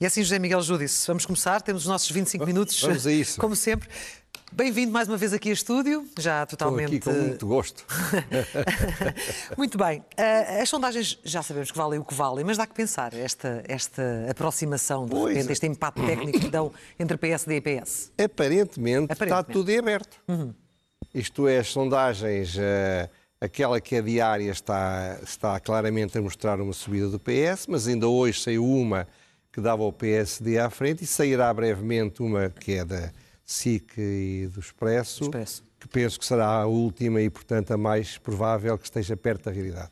E assim, José Miguel Júdice, vamos começar, temos os nossos 25 minutos, vamos a isso. como sempre. Bem-vindo mais uma vez aqui a estúdio, já totalmente. Estou aqui com muito gosto. muito bem. Uh, as sondagens já sabemos que valem o que valem, mas dá que pensar esta, esta aproximação, de Pois repente, é. este empate técnico que dão entre PSD e PS. Aparentemente, está Aparentemente. tudo em aberto. Isto é, as sondagens, eh, aquela que é diária está, está claramente a mostrar uma subida do PS, mas ainda hoje saiu uma que dava ao PSD à frente e sairá brevemente uma que é da SIC e do Expresso, Expresso. que penso que será a última e, portanto, a mais provável que esteja perto da realidade.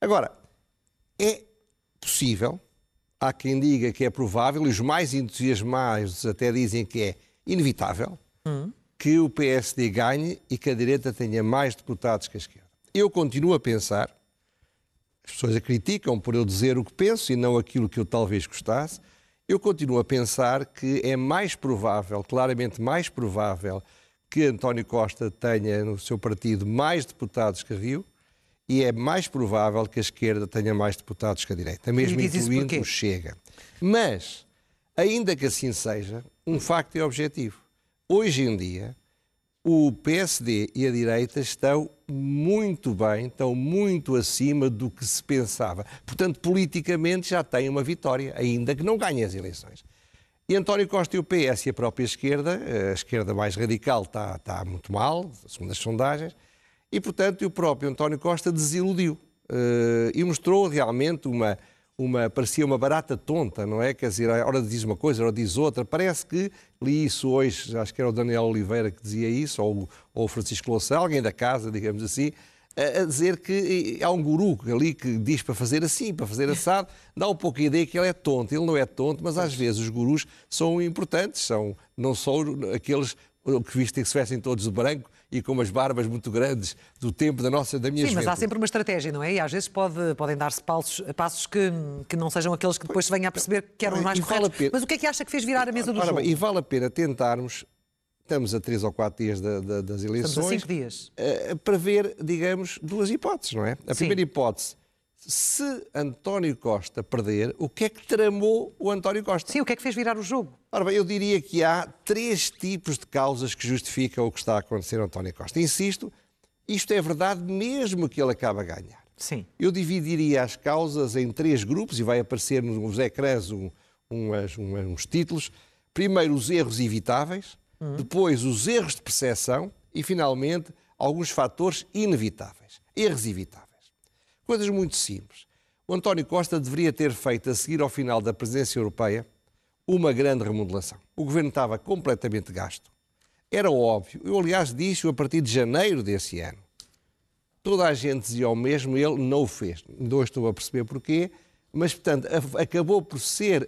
Agora, é possível, há quem diga que é provável, e os mais entusiasmados até dizem que é inevitável, que o PSD ganhe e que a direita tenha mais deputados que a esquerda. Eu continuo a pensar, as pessoas a criticam por eu dizer o que penso e não aquilo que eu talvez gostasse, eu continuo a pensar que é mais provável, claramente mais provável, que António Costa tenha no seu partido mais deputados que Rio e é mais provável que a esquerda tenha mais deputados que a direita, mesmo incluindo o Chega. Mas, ainda que assim seja, um facto é objetivo. Hoje em dia, o PSD e a direita estão muito bem, estão muito acima do que se pensava. Portanto, politicamente já têm uma vitória, ainda que não ganhem as eleições. E António Costa e o PS e a própria esquerda, a esquerda mais radical está, está muito mal, segundo as sondagens, e portanto o próprio António Costa desiludiu eh, e mostrou realmente uma, uma, parecia uma barata tonta, não é? Quer dizer, a hora diz uma coisa, a hora diz outra. Parece que li isso hoje, acho que era o Daniel Oliveira que dizia isso, ou, o- Francisco Louçã, alguém da casa, digamos assim, a a dizer que há um guru ali que diz para fazer assim, para fazer assado, dá um pouco a ideia que ele é tonto. Ele não é tonto, mas às vezes os gurus são importantes, são não só aqueles que vistem que se vestem todos de branco e com umas barbas muito grandes do tempo da nossa, da minha Sim, mas há juventude. sempre uma estratégia, não é? E às vezes pode, podem dar-se passos, passos que, que não sejam aqueles que depois se venha a perceber que eram os mais vale corretos. pena- Mas o que é que acha que fez virar a mesa do Ora jogo? bem, e vale a pena tentarmos, estamos a três ou quatro dias da- da- das eleições, Estamos a cinco dias. eh, para ver, digamos, duas hipóteses, não é? A Sim. primeira hipótese, se António Costa perder, o que é que tramou o António Costa? Sim, o que é que fez virar o jogo? Ora bem, eu diria que há três tipos de causas que justificam o que está a acontecer a António Costa. Insisto, isto é verdade mesmo que ele acabe a ganhar. Sim. Eu dividiria as causas em três grupos e vai aparecer nos ecrãs um- umas- umas- uns títulos. Primeiro, os erros evitáveis, depois, os erros de percepção e, finalmente, alguns fatores inevitáveis. Erros evitáveis. Coisas muito simples. O António Costa deveria ter feito, a seguir ao final da presidência europeia, uma grande remodelação. O governo estava completamente gasto. Era óbvio. Eu, aliás, disse a partir de janeiro desse ano. Toda a gente dizia o mesmo, ele não o fez. Não estou a perceber porquê, mas, portanto, acabou por ser,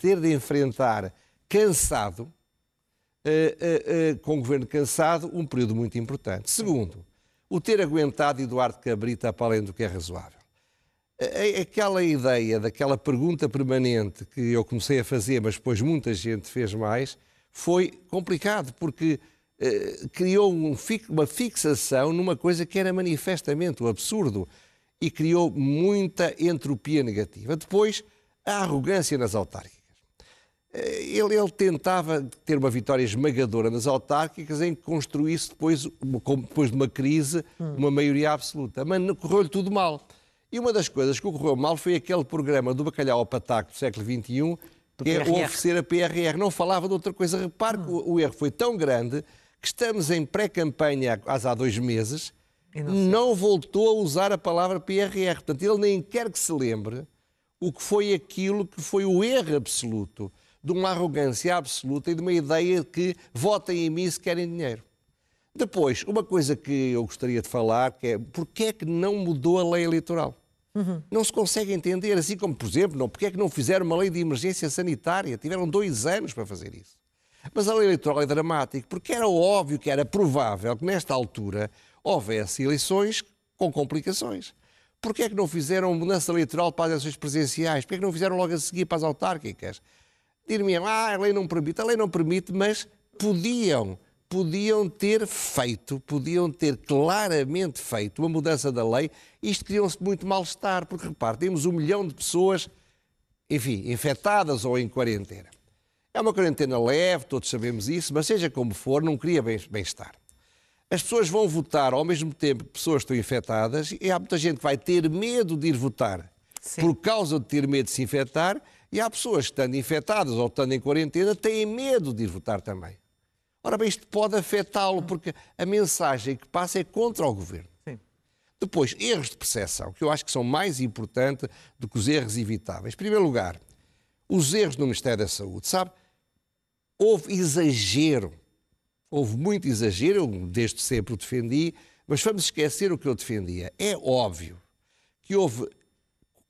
ter de enfrentar cansado, eh, eh, eh, com o governo cansado, um período muito importante. Segundo, o ter aguentado Eduardo Cabrita para além do que é razoável. Aquela ideia daquela pergunta permanente que eu comecei a fazer, mas depois muita gente fez mais, foi complicado, porque eh, criou um uma fixação numa coisa que era manifestamente o absurdo e criou muita entropia negativa. Depois, a arrogância nas autárquicas. Eh, Ele, ele tentava ter uma vitória esmagadora nas autárquicas em que construísse depois, depois de uma crise, uma maioria absoluta. Mas correu-lhe tudo mal. E uma das coisas que ocorreu mal foi aquele programa do bacalhau ao pataco do século XXI, que é oferecer a PRR. Não falava de outra coisa. Repare que o, o erro foi tão grande que estamos em pré-campanha há, há dois meses, E não não voltou a usar a palavra PRR. Portanto, ele nem quer que se lembre o que foi aquilo que foi o erro absoluto, de uma arrogância absoluta e de uma ideia de que votem em mim se querem dinheiro. Depois, uma coisa que eu gostaria de falar, que é porque é que não mudou a lei eleitoral? Não se consegue entender, assim como, por exemplo, não, porque é que não fizeram uma lei de emergência sanitária? Tiveram dois anos para fazer isso. Mas a lei eleitoral é dramática, porque era óbvio que era provável que nesta altura houvesse eleições com complicações. Porquê é que não fizeram mudança eleitoral para as eleições presidenciais? Porquê é que não fizeram logo a seguir para as autárquicas? Dir-me-ão, ah, a lei não permite. A lei não permite, mas podiam, podiam ter feito, podiam ter claramente feito uma mudança da lei. Isto criou-se muito mal-estar, porque repare, temos um milhão de pessoas enfim, infectadas ou em quarentena. É uma quarentena leve, todos sabemos isso, mas seja como for, não cria bem-estar. As pessoas vão votar ao mesmo tempo que pessoas estão infectadas e há muita gente que vai ter medo de ir votar Sim. por causa de ter medo de se infectar e há pessoas que, estando infectadas ou estando em quarentena, têm medo de ir votar também. Ora bem, isto pode afetá-lo, porque a mensagem que passa é contra o governo. Sim. Depois, erros de percepção, que eu acho que são mais importantes do que os erros evitáveis. Em primeiro lugar, os erros no Ministério da Saúde. Sabe, houve exagero, houve muito exagero, eu desde sempre o defendi, mas vamos esquecer o que eu defendia. É óbvio que houve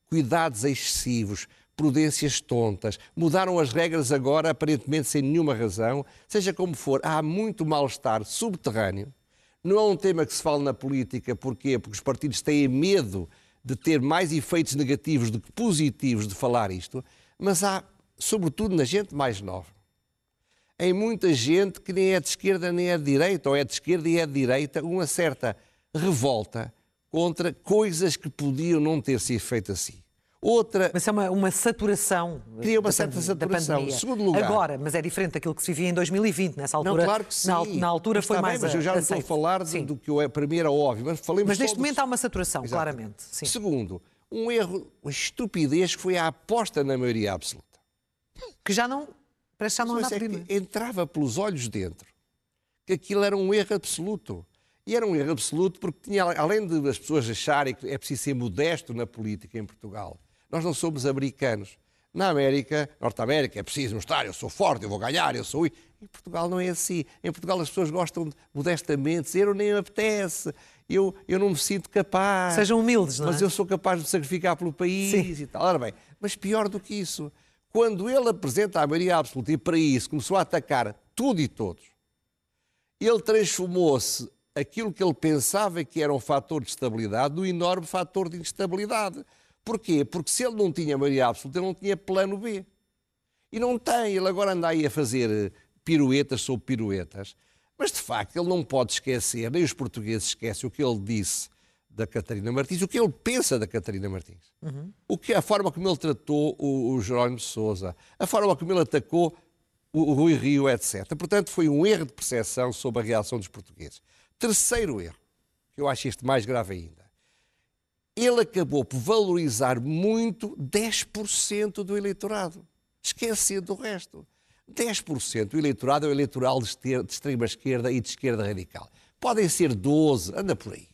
cuidados excessivos, prudências tontas, mudaram as regras agora aparentemente sem nenhuma razão, seja como for, há muito mal-estar subterrâneo. Não é um tema que se fala na política, porquê? Porque os partidos têm medo de ter mais efeitos negativos do que positivos de falar isto, mas há, sobretudo na gente mais nova, em muita gente que nem é de esquerda nem é de direita, ou é de esquerda e é de direita, uma certa revolta contra coisas que podiam não ter sido feitas assim. Outra. Mas é uma, uma saturação. Cria uma certa saturação. Segundo lugar. Agora, mas é diferente daquilo que se vivia em 2020, nessa altura. Não, claro que sim. Na, na altura mas foi mais. Bem, mas eu já não estou a falar de, do que eu, para mim era óbvio. Mas, falei mas neste momento há uma saturação, Exatamente. claramente. Sim. Segundo, um erro, uma estupidez que foi a aposta na maioria absoluta. Que já não. Parece que já não anda é Entrava pelos olhos dentro que aquilo era um erro absoluto. E era um erro absoluto porque tinha, além de as pessoas acharem que é preciso ser modesto na política em Portugal, nós não somos americanos. Na América, Norte América, é preciso mostrar, eu sou forte, eu vou ganhar, eu sou. Em Portugal não é assim. Em Portugal as pessoas gostam de, modestamente dizer, eu nem me apetece, eu, eu não me sinto capaz. Sejam humildes, não é? Mas eu sou capaz de sacrificar pelo país Sim. e tal. Ora bem, mas pior do que isso, quando ele apresenta a maioria absoluta e para isso começou a atacar tudo e todos, ele transformou-se aquilo que ele pensava que era um fator de estabilidade num enorme fator de instabilidade. Porquê? Porque se ele não tinha maioria absoluta, ele não tinha plano B. E não tem. Ele agora anda aí a fazer eh, piruetas sobre piruetas. Mas, de facto, ele não pode esquecer, nem os portugueses esquecem o que ele disse da Catarina Martins, o que ele pensa da Catarina Martins. Uhum. O que, a forma como ele tratou o, o Jerónimo de Sousa, a forma como ele atacou o, o Rui Rio, etc. Portanto, foi um erro de percepção sobre a reação dos portugueses. Terceiro erro, que eu acho este mais grave ainda ele acabou por valorizar muito 10% do eleitorado, esquecendo o resto. 10% do eleitorado é o eleitoral de extrema esquerda e de esquerda radical. Podem ser 12, anda por aí.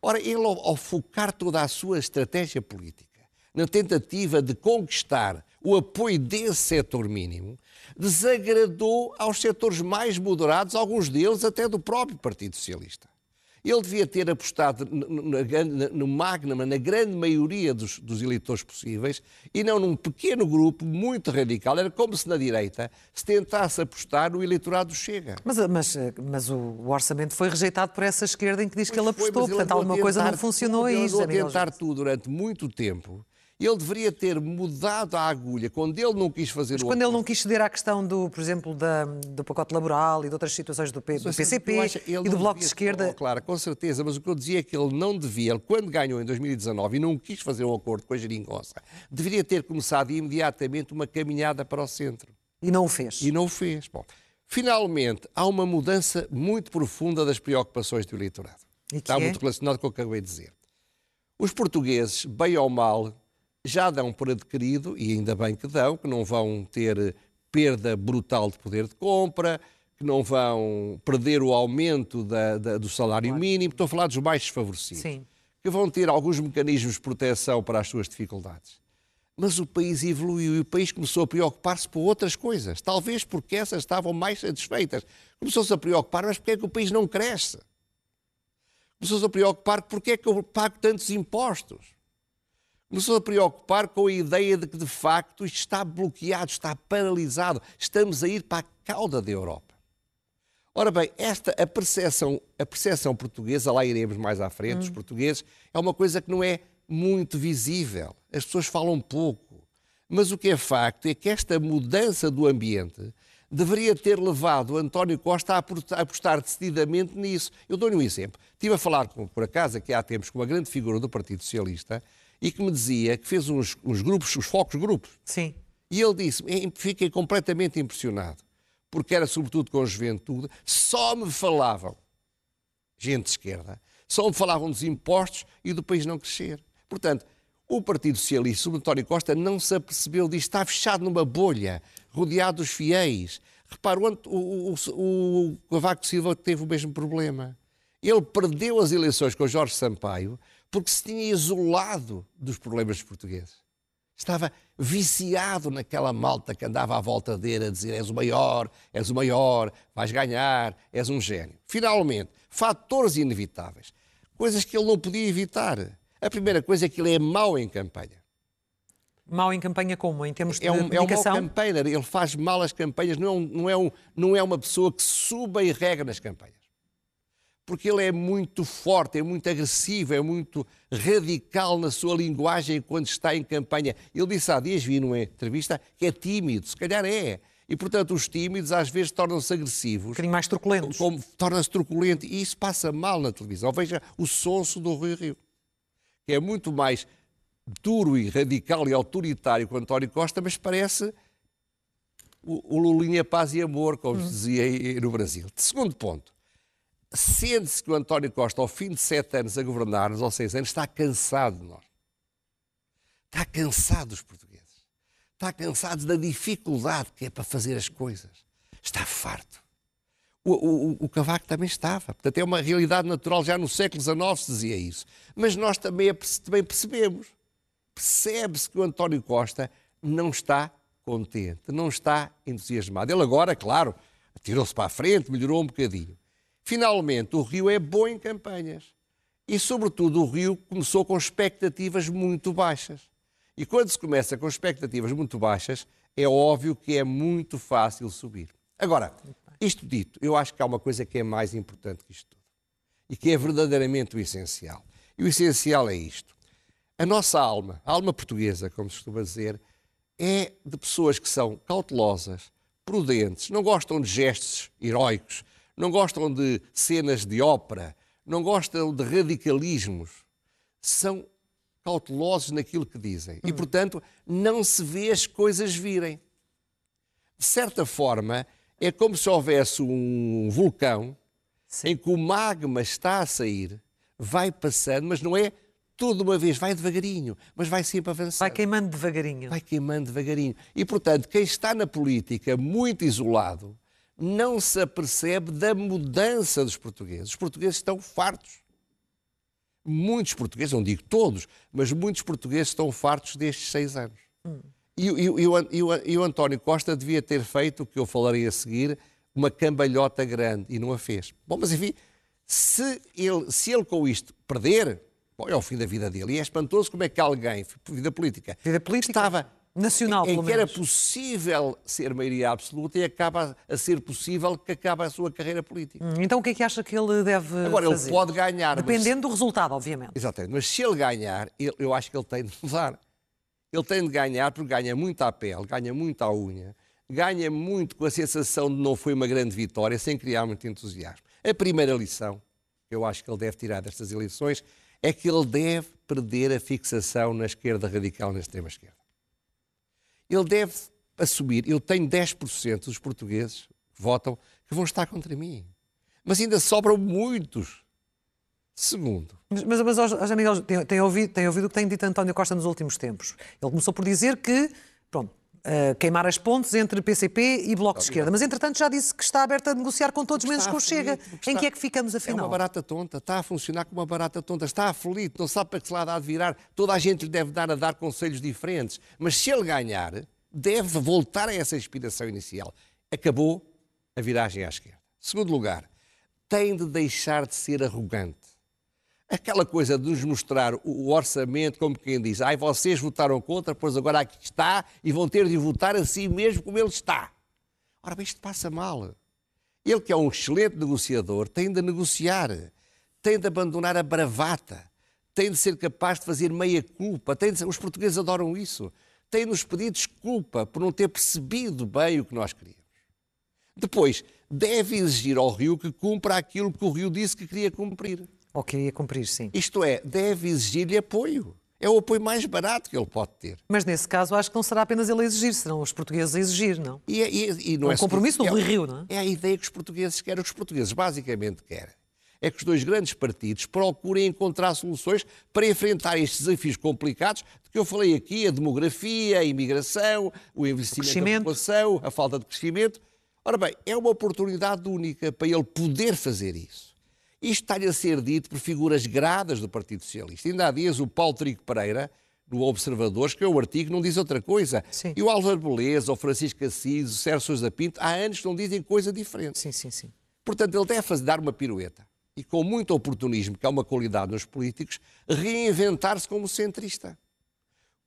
Ora, ele, ao, focar toda a sua estratégia política na tentativa de conquistar o apoio desse setor mínimo, desagradou aos setores mais moderados, alguns deles até do próprio Partido Socialista. Ele devia ter apostado no, Magnum, na grande maioria dos, dos, eleitores possíveis, e não num pequeno grupo muito radical. Era como se na direita se tentasse apostar no eleitorado Chega. Mas, mas, mas o orçamento foi rejeitado por essa esquerda em que diz que ele apostou, foi, portanto alguma coisa não funcionou tudo, aí. Ele andou a tentar tudo durante muito tempo ele deveria ter mudado a agulha quando ele não quis fazer Mas o quando ele não quis ceder à questão, do, por exemplo, da, do pacote laboral e de outras situações do, P, do PCP acho, e do Bloco de Esquerda... Oh, claro, com certeza, mas o que eu dizia é que ele não devia, ele, quando ganhou em 2019 e não quis fazer um acordo com a geringonça, deveria ter começado imediatamente uma caminhada para o centro. E não o fez. E não o fez. Bom, finalmente, há uma mudança muito profunda das preocupações do eleitorado. Está é? muito relacionado com o que acabei de dizer. Os portugueses, bem ou mal, já dão por adquirido, e ainda bem que dão, que não vão ter perda brutal de poder de compra, que não vão perder o aumento da, da, do salário claro. mínimo, estou a falar dos mais desfavorecidos, Sim. que vão ter alguns mecanismos de proteção para as suas dificuldades. Mas o país evoluiu e o país começou a preocupar-se por outras coisas, talvez porque essas estavam mais satisfeitas. Começou-se a preocupar, mas porque é que o país não cresce? Começou-se a preocupar porque é que eu pago tantos impostos? Começou a preocupar com a ideia de que, de facto, isto está bloqueado, está paralisado, estamos a ir para a cauda da Europa. Ora bem, esta a percepção, a percepção portuguesa, lá iremos mais à frente, hum. os portugueses, é uma coisa que não é muito visível. As pessoas falam pouco. Mas o que é facto é que esta mudança do ambiente deveria ter levado António Costa a apostar decididamente nisso. Eu dou-lhe um exemplo. Estive a falar, por acaso, aqui há tempos, com uma grande figura do Partido Socialista e que me dizia que fez uns, uns grupos, os focos grupos. Sim. E ele disse: fiquei completamente impressionado, porque era sobretudo com a juventude, só me falavam, gente de esquerda, só me falavam dos impostos e do país não crescer. Portanto, o Partido Socialista, sob António Costa, não se apercebeu disto, está fechado numa bolha, rodeado dos fiéis. Repara, o, o, o, o Cavaco Silva teve o mesmo problema. Ele perdeu as eleições com Jorge Sampaio porque se tinha isolado dos problemas dos portugueses. Estava viciado naquela malta que andava à volta dele a dizer és o maior, és o maior, vais ganhar, és um gênio. Finalmente, fatores inevitáveis, coisas que ele não podia evitar. A primeira coisa é que ele é mau em campanha. Mau em campanha como? Em termos de é um? É um mau campanha, ele faz mal as campanhas, não, é não, é um, não é uma pessoa que suba e rega nas campanhas. Porque ele é muito forte, é muito agressivo, é muito radical na sua linguagem quando está em campanha. Ele disse há dias, vi numa entrevista, que é tímido, se calhar é. E, portanto, os tímidos às vezes tornam-se agressivos. Um bocadinho mais truculentos. Torna-se truculento. E isso passa mal na televisão. Veja o sonso do Rui Rio que é muito mais duro e radical e autoritário que o António Costa, mas parece o, o Lulinha Paz e Amor, como se dizia no Brasil. Segundo ponto, sente-se que o António Costa, ao fim de sete anos a governar-nos, ou seis anos, está cansado de nós. Está cansado dos portugueses. Está cansado da dificuldade que é para fazer as coisas. Está farto. O, o, o, Cavaco também estava. Portanto, é uma realidade natural. Já no século XIX se dizia isso. Mas nós também, também percebemos. Percebe-se que o António Costa não está contente, não está entusiasmado. Ele agora, claro, tirou-se para a frente, melhorou um bocadinho. Finalmente, o Rio é bom em campanhas. E, sobretudo, o Rio começou com expectativas muito baixas. E quando se começa com expectativas muito baixas, é óbvio que é muito fácil subir. Agora, isto dito, eu acho que há uma coisa que é mais importante que isto tudo e que é verdadeiramente o essencial. E o essencial é isto. A nossa alma, a alma portuguesa, como se costuma dizer, é de pessoas que são cautelosas, prudentes, não gostam de gestos heróicos, não gostam de cenas de ópera, não gostam de radicalismos. São cautelosos naquilo que dizem. E, hum. portanto, não se vê as coisas virem. De certa forma, é como se houvesse um vulcão Sim. em que o magma está a sair, vai passando, mas não é tudo uma vez, vai devagarinho, mas vai sempre avançando. Vai queimando devagarinho. Vai queimando devagarinho. E, portanto, quem está na política muito isolado não se apercebe da mudança dos portugueses. Os portugueses estão fartos. Muitos portugueses, não digo todos, mas muitos portugueses estão fartos destes seis anos. Hum. E, e, e, o, e, o, António Costa devia ter feito o que eu falarei a seguir, uma cambalhota grande, e não a fez. Bom, mas enfim, se ele, se ele com isto perder, bom, é o fim da vida dele. E é espantoso como é que alguém, vida política, vida política estava nacional, em, em que era possível ser maioria absoluta e acaba a ser possível que acabe a sua carreira política. Hum, então o que é que acha que ele deve Agora, fazer? ele pode ganhar. Dependendo mas... do resultado, obviamente. Exatamente. Mas se ele ganhar, eu acho que ele tem de mudar. Ele tem de ganhar porque ganha muito à pele, ganha muito à unha, ganha muito com a sensação de não foi uma grande vitória, sem criar muito entusiasmo. A primeira lição que eu acho que ele deve tirar destas eleições é que ele deve perder a fixação na esquerda radical, na extrema-esquerda. Ele deve assumir, eu tenho 10% dos portugueses que votam que vão estar contra mim. Mas ainda sobram muitos Segundo. Mas, mas, mas Miguel, tem, tem, ouvido, tem ouvido o que tem dito António Costa nos últimos tempos. Ele começou por dizer que, pronto, uh, queimar as pontes entre PCP e Bloco de Esquerda. Mas, entretanto, já disse que está aberto a negociar com todos, menos com o Chega. Em que é que ficamos, afinal? É uma barata tonta. Está a funcionar como uma barata tonta. Está aflito, não sabe para que se lá dá de virar. Toda a gente lhe deve dar a dar conselhos diferentes. Mas se ele ganhar, deve voltar a essa inspiração inicial. Acabou a viragem à esquerda. Segundo lugar, tem de deixar de ser arrogante aquela coisa de nos mostrar o orçamento como quem diz, ai, vocês votaram contra, pois agora aqui está e vão ter de votar assim mesmo como ele está. Ora bem, isto passa mal. Ele que é um excelente negociador tem de negociar, tem de abandonar a bravata, tem de ser capaz de fazer meia culpa, tem de... os portugueses adoram isso, tem de nos pedir desculpa por não ter percebido bem o que nós queríamos. Depois, deve exigir ao Rio que cumpra aquilo que o Rio disse que queria cumprir. Ou queria cumprir, sim. Isto é, deve exigir-lhe apoio. É o apoio mais barato que ele pode ter. Mas nesse caso acho que não será apenas ele a exigir, serão os portugueses a exigir, não? E, é- e- e não É um é compromisso do é, Rio, não é? É a ideia que os portugueses querem. O que os portugueses basicamente querem é que os dois grandes partidos procurem encontrar soluções para enfrentar estes desafios complicados de que eu falei aqui, a demografia, a imigração, o investimento da crescimento. população, a falta de crescimento. Ora bem, é uma oportunidade única para ele poder fazer isso. Isto está-lhe a ser dito por figuras gradas do Partido Socialista. Ainda há dias o Paulo Trigo Pereira, no Observador, escreveu um artigo, não diz outra coisa. Sim. E o Álvaro Beleza, o Francisco Assis, o Sérgio Sousa Pinto, há anos que não dizem coisa diferente. Sim, sim, sim. Portanto, ele deve fazer, dar uma pirueta. E com muito oportunismo, que é uma qualidade nos políticos, reinventar-se como centrista.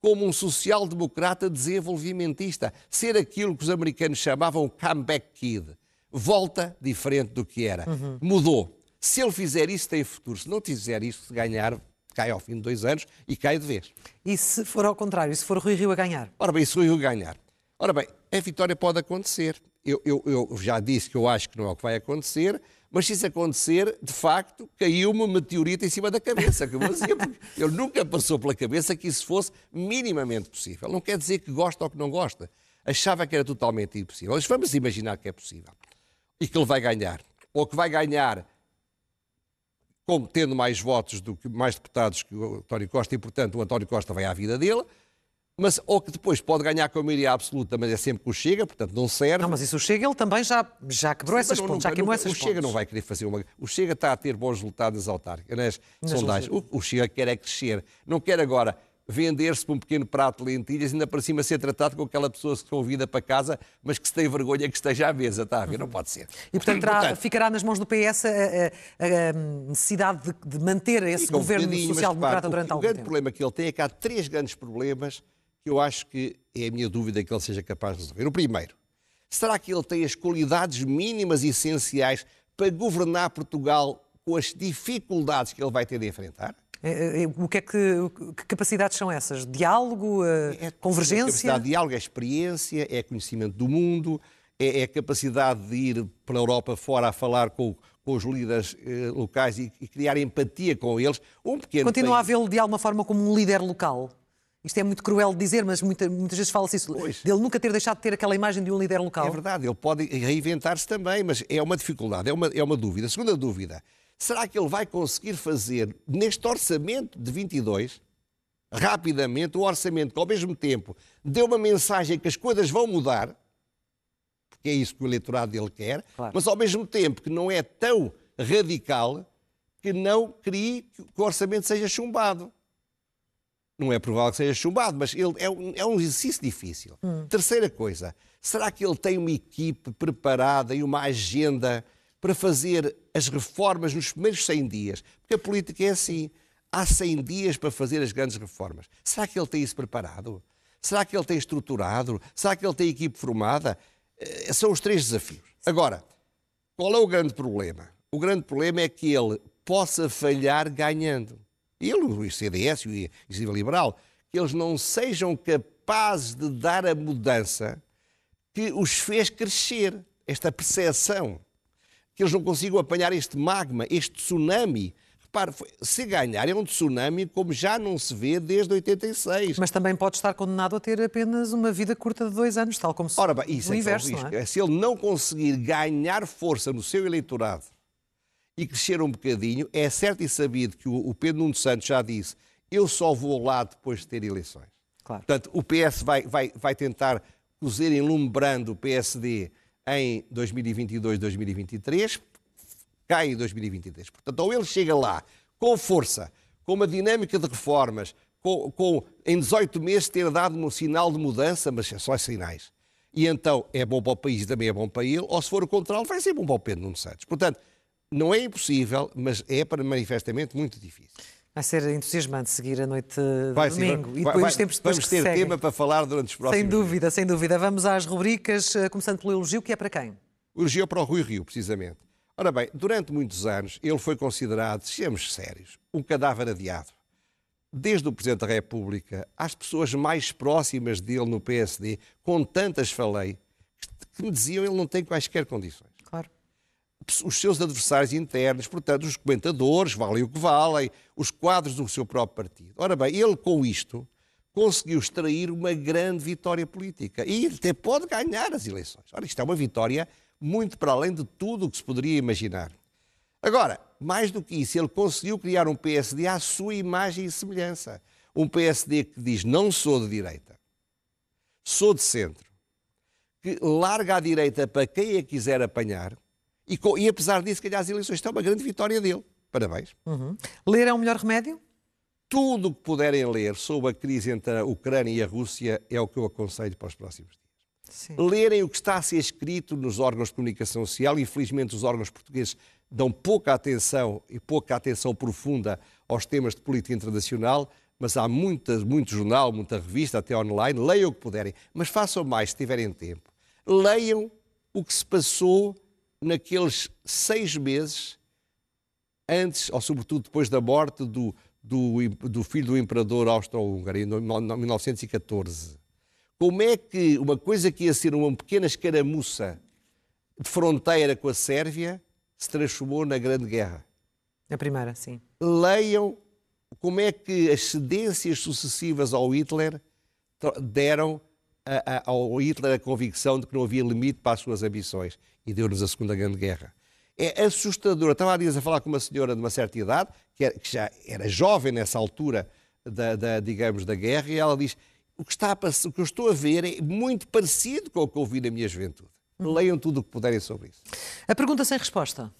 Como um social-democrata desenvolvimentista. Ser aquilo que os americanos chamavam comeback kid. Volta diferente do que era. Mudou. Se ele fizer isso, tem futuro. Se não fizer isso, se ganhar, cai ao fim de dois anos e cai de vez. E se for ao contrário, se for Rui Rio a ganhar? Ora bem, se o Rio ganhar. Ora bem, a vitória pode acontecer. Eu, eu- eu já disse que eu acho que não é o que vai acontecer, mas se isso acontecer, de facto, caiu-me um meteorito em cima da cabeça, que eu dizer, ele nunca passou pela cabeça que isso fosse minimamente possível. Não quer dizer que gosta ou que não gosta. Achava que era totalmente impossível. Mas vamos imaginar que é possível. E que ele vai ganhar. Ou que vai ganhar como tendo mais votos do que mais deputados que o António Costa e, portanto, o António Costa vai à vida dele, mas ou que depois pode ganhar com a maioria absoluta, mas é sempre que o Chega, portanto não serve. Não, mas isso o Chega, ele também já, já quebrou essas Mas não- pontes, já nunca- queimou nunca- essas O Chega pontes. não vai querer fazer uma. O Chega está a ter bons resultados nas autárquicas, nas, Nas sondagens. O, o Chega quer é crescer. Não quer agora vender-se por um pequeno prato de lentilhas e ainda para cima ser tratado com aquela pessoa que se convida para casa, mas que se tem vergonha que esteja à mesa, está a ver? Não pode ser. E, portanto, terá- ficará nas mãos do PS a, a- a necessidade de, de manter esse Fica um governo mas, social-democrata durante o, o algum grande tempo. problema que ele tem é que há três grandes problemas que eu acho que é a minha dúvida que ele seja capaz de resolver. O primeiro, será que ele tem as qualidades mínimas e essenciais para governar Portugal com as dificuldades que ele vai ter de enfrentar? É, é, O que, é que, que capacidades são essas? Diálogo? eh, É convergência? capacidade de diálogo, é experiência, é conhecimento do mundo, é, é capacidade de ir pela Europa fora a falar com, com os líderes eh, locais e, e criar empatia com eles. Um pequeno Continua a país- vê-lo de alguma forma como um líder local? Isto é muito cruel de dizer, mas muita- muitas vezes fala-se isso. Pois. Dele nunca ter deixado de ter aquela imagem de um líder local. É verdade, ele pode reinventar-se também, mas é uma dificuldade, é uma, é uma dúvida. Segunda dúvida, será que ele vai conseguir fazer neste orçamento de 22, rapidamente, um orçamento que ao mesmo tempo dê uma mensagem que as coisas vão mudar, porque é isso que o eleitorado dele quer, Claro. mas ao mesmo tempo que não é tão radical que não crie que o orçamento seja chumbado. Não é provável que seja chumbado, mas ele, é, um, é um exercício difícil. Terceira coisa, será que ele tem uma equipe preparada e uma agenda para fazer as reformas nos primeiros 100 dias? Porque a política é assim. Há 100 dias para fazer as grandes reformas. Será que ele tem isso preparado? Será que ele tem estruturado? Será que ele tem equipe formada? Eh, São os três desafios. Agora, qual é o grande problema? O grande problema é que ele possa falhar ganhando. Ele, o CDS e o Iniciativa Liberal, que eles não sejam capazes de dar a mudança que os fez crescer, esta percepção. Que eles não consigam apanhar este magma, este tsunami. Repare, se ganhar é um tsunami como já não se vê desde 86. Mas também pode estar condenado a ter apenas uma vida curta de dois anos, tal como se Ora bem, isso no é, o inverso, é? É Se ele não conseguir ganhar força no seu eleitorado e crescer um bocadinho, é certo e sabido que o, o Pedro Nuno Santos já disse eu só vou lá depois de ter eleições. Claro. Portanto, o PS vai, vai, vai tentar cozer enlumbrando o PSD em 2022, 2023, cai em 2023. Portanto, ou ele chega lá com força, com uma dinâmica de reformas, com, com em 18 meses ter dado um sinal de mudança, mas é só sinais. E então é bom para o país e também é bom para ele, ou se for o contrário, vai ser bom para o Pedro Nuno Santos. Portanto, não é impossível, mas é para manifestamente muito difícil. Vai ser entusiasmante seguir a noite de Vai domingo. e vai- depois vai- os tempos depois vamos ter seguem. tema para falar durante os próximos Sem dúvida, sem dúvida. Vamos às rubricas, eh, começando pelo elogio, que é para quem? O elogio para o Rui Rio, precisamente. Ora bem, durante muitos anos ele foi considerado, sejamos sérios, um cadáver adiado. Desde o Presidente da República às pessoas mais próximas dele no PSD, com tantas falei, que me diziam ele não tem quaisquer condições. Os seus adversários internos, portanto, os comentadores, valem o que valem, os quadros do seu próprio partido. Ora bem, ele com isto conseguiu extrair uma grande vitória política e até pode ganhar as eleições. Ora, isto é uma vitória muito para além de tudo o que se poderia imaginar. Agora, mais do que isso, ele conseguiu criar um PSD à sua imagem e semelhança. Um PSD que diz não sou de direita, sou de centro, que larga à direita para quem a quiser apanhar e, e apesar disso, ganhar as eleições. É uma grande vitória dele. Parabéns. Uhum. Ler é o melhor remédio? Tudo o que puderem ler sobre a crise entre a Ucrânia e a Rússia é o que eu aconselho para os próximos dias. Sim. Lerem o que está a ser escrito nos órgãos de comunicação social. Infelizmente, os órgãos portugueses dão pouca atenção e pouca atenção profunda aos temas de política internacional, mas há muita, muito jornal, muita revista, até online. Leiam o que puderem, mas façam mais se tiverem tempo. Leiam o que se passou naqueles seis meses antes, ou sobretudo depois da morte do, do, do filho do imperador austro-húngaro, em 1914. Como é que uma coisa que ia ser uma pequena escaramuça de fronteira com a Sérvia se transformou na Grande Guerra? A primeira, sim. Leiam como é que as cedências sucessivas ao Hitler deram a, a, ao Hitler a convicção de que não havia limite para as suas ambições e deu-nos a Segunda Grande Guerra é assustador. estava há dias a falar com uma senhora de uma certa idade, que, era, que já era jovem nessa altura, da, da, digamos, da guerra, e ela diz: o que, está a, o que eu estou a ver é muito parecido com o que ouvi na minha juventude. Hum. Leiam tudo o que puderem sobre isso. A pergunta sem resposta.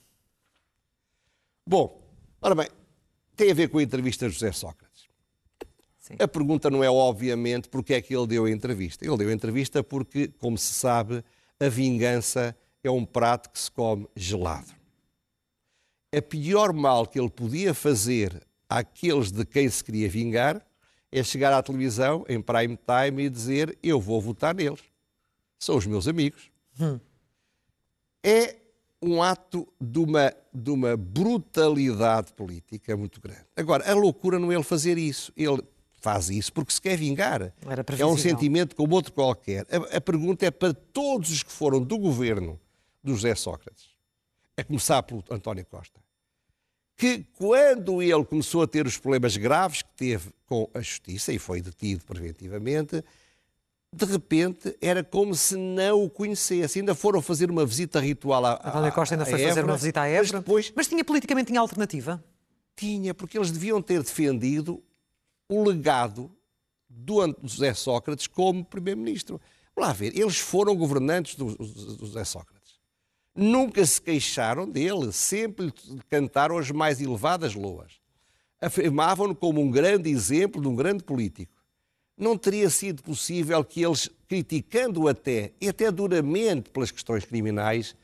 Bom, ora bem, tem a ver com a entrevista de José Sócrates. Sim. A pergunta não é, obviamente, porque é que ele deu a entrevista. Ele deu a entrevista porque, como se sabe, a vingança é um prato que se come gelado. A pior mal que ele podia fazer àqueles de quem se queria vingar é chegar à televisão em prime time e dizer eu vou votar neles. São os meus amigos. Hum. É um ato de uma, de uma brutalidade política muito grande. Agora, a loucura não é ele fazer isso. Ele faz isso porque se quer vingar. É um sentimento como outro qualquer. A, a pergunta é para todos os que foram do governo do José Sócrates, a começar pelo António Costa, que quando ele começou a ter os problemas graves que teve com a justiça e foi detido preventivamente, de repente era como se não o conhecesse. Ainda foram fazer uma visita ritual a, António Costa ainda foi Évora, fazer uma visita à Évora. Mas, depois, mas tinha politicamente tinha alternativa? Tinha, porque eles deviam ter defendido o legado do José Sócrates como primeiro-ministro. Lá ver, eles foram governantes do, do José Sócrates nunca se queixaram dele, sempre lhe cantaram as mais elevadas loas. Afirmavam-no como um grande exemplo de um grande político. Não teria sido possível que eles, criticando-o até, e até duramente pelas questões criminais,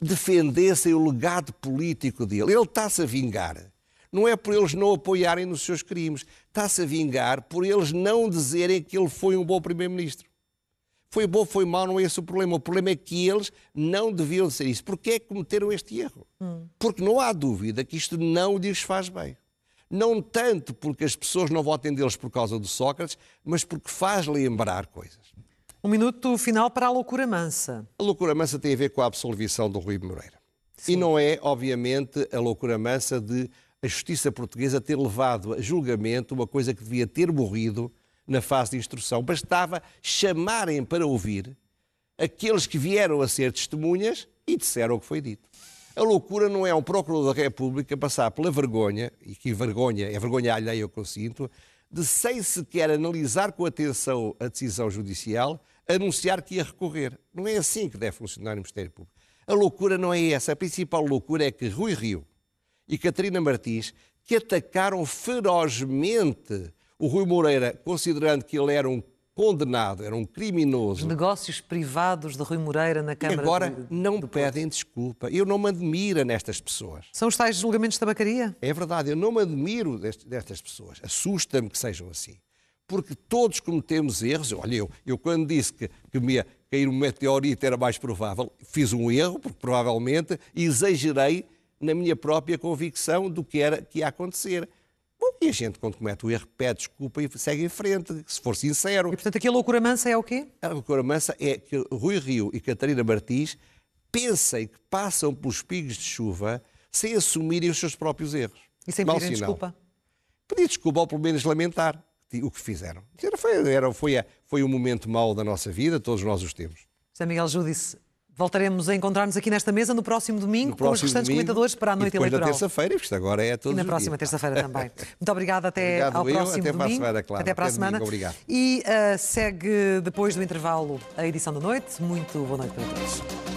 defendessem o legado político dele. Ele está-se a vingar. Não é por eles não apoiarem nos seus crimes, está-se a vingar por eles não dizerem que ele foi um bom primeiro-ministro. Foi bom, foi mal, não é esse o problema. O problema é que eles não deviam ser isso. Porquê é que cometeram este erro? Hum. Porque não há dúvida que isto não lhes faz bem. Não tanto porque as pessoas não votem deles por causa do Sócrates, mas porque faz lembrar coisas. Um minuto final para a loucura mansa. A loucura mansa tem a ver com a absolvição do Rui Moreira. Sim. E não é, obviamente, a loucura mansa de a justiça portuguesa ter levado a julgamento uma coisa que devia ter morrido na fase de instrução. Bastava chamarem para ouvir aqueles que vieram a ser testemunhas e disseram o que foi dito. A loucura não é um procurador da República passar pela vergonha, e que vergonha, é vergonha alheia eu consinto, de sem sequer analisar com atenção a decisão judicial, anunciar que ia recorrer. Não é assim que deve funcionar o Ministério Público. A loucura não é essa. A principal loucura é que Rui Rio e Catarina Martins, que atacaram ferozmente o Rui Moreira, considerando que ele era um condenado, era um criminoso. Os negócios privados de Rui Moreira na Câmara agora de, não pedem desculpa. Eu não me admiro nestas pessoas. São os tais julgamentos de tabacaria? É verdade, eu não me admiro destas pessoas. Assusta-me que sejam assim. Porque todos cometemos erros. Olha, eu, eu quando disse que, que me ia cair um meteorito era mais provável, fiz um erro, porque provavelmente exagerei na minha própria convicção do que era que ia acontecer. E a gente, quando comete o erro, pede desculpa e segue em frente, se for sincero. E, portanto, aqui a loucura mansa é o quê? A loucura mansa é que Rui Rio e Catarina Martins pensem que passam pelos pingos de chuva sem assumirem os seus próprios erros. E sem pedirem sinal. desculpa. Pedir desculpa ou pelo menos lamentar o que fizeram. Era, foi, era, foi, a- foi um momento mau da nossa vida, todos nós os temos. José Miguel Júdice, voltaremos a encontrar-nos aqui nesta mesa no próximo domingo No com os próximo restantes domingo, comentadores para a noite e depois eleitoral. na terça-feira, porque isto agora é todos E na próxima terça-feira também. Muito obrigada até Obrigado ao eu, próximo até para a domingo. semana, claro. Até para a Até semana. domingo, obrigado. E ah, segue depois do intervalo a edição da noite. Muito boa noite para todos.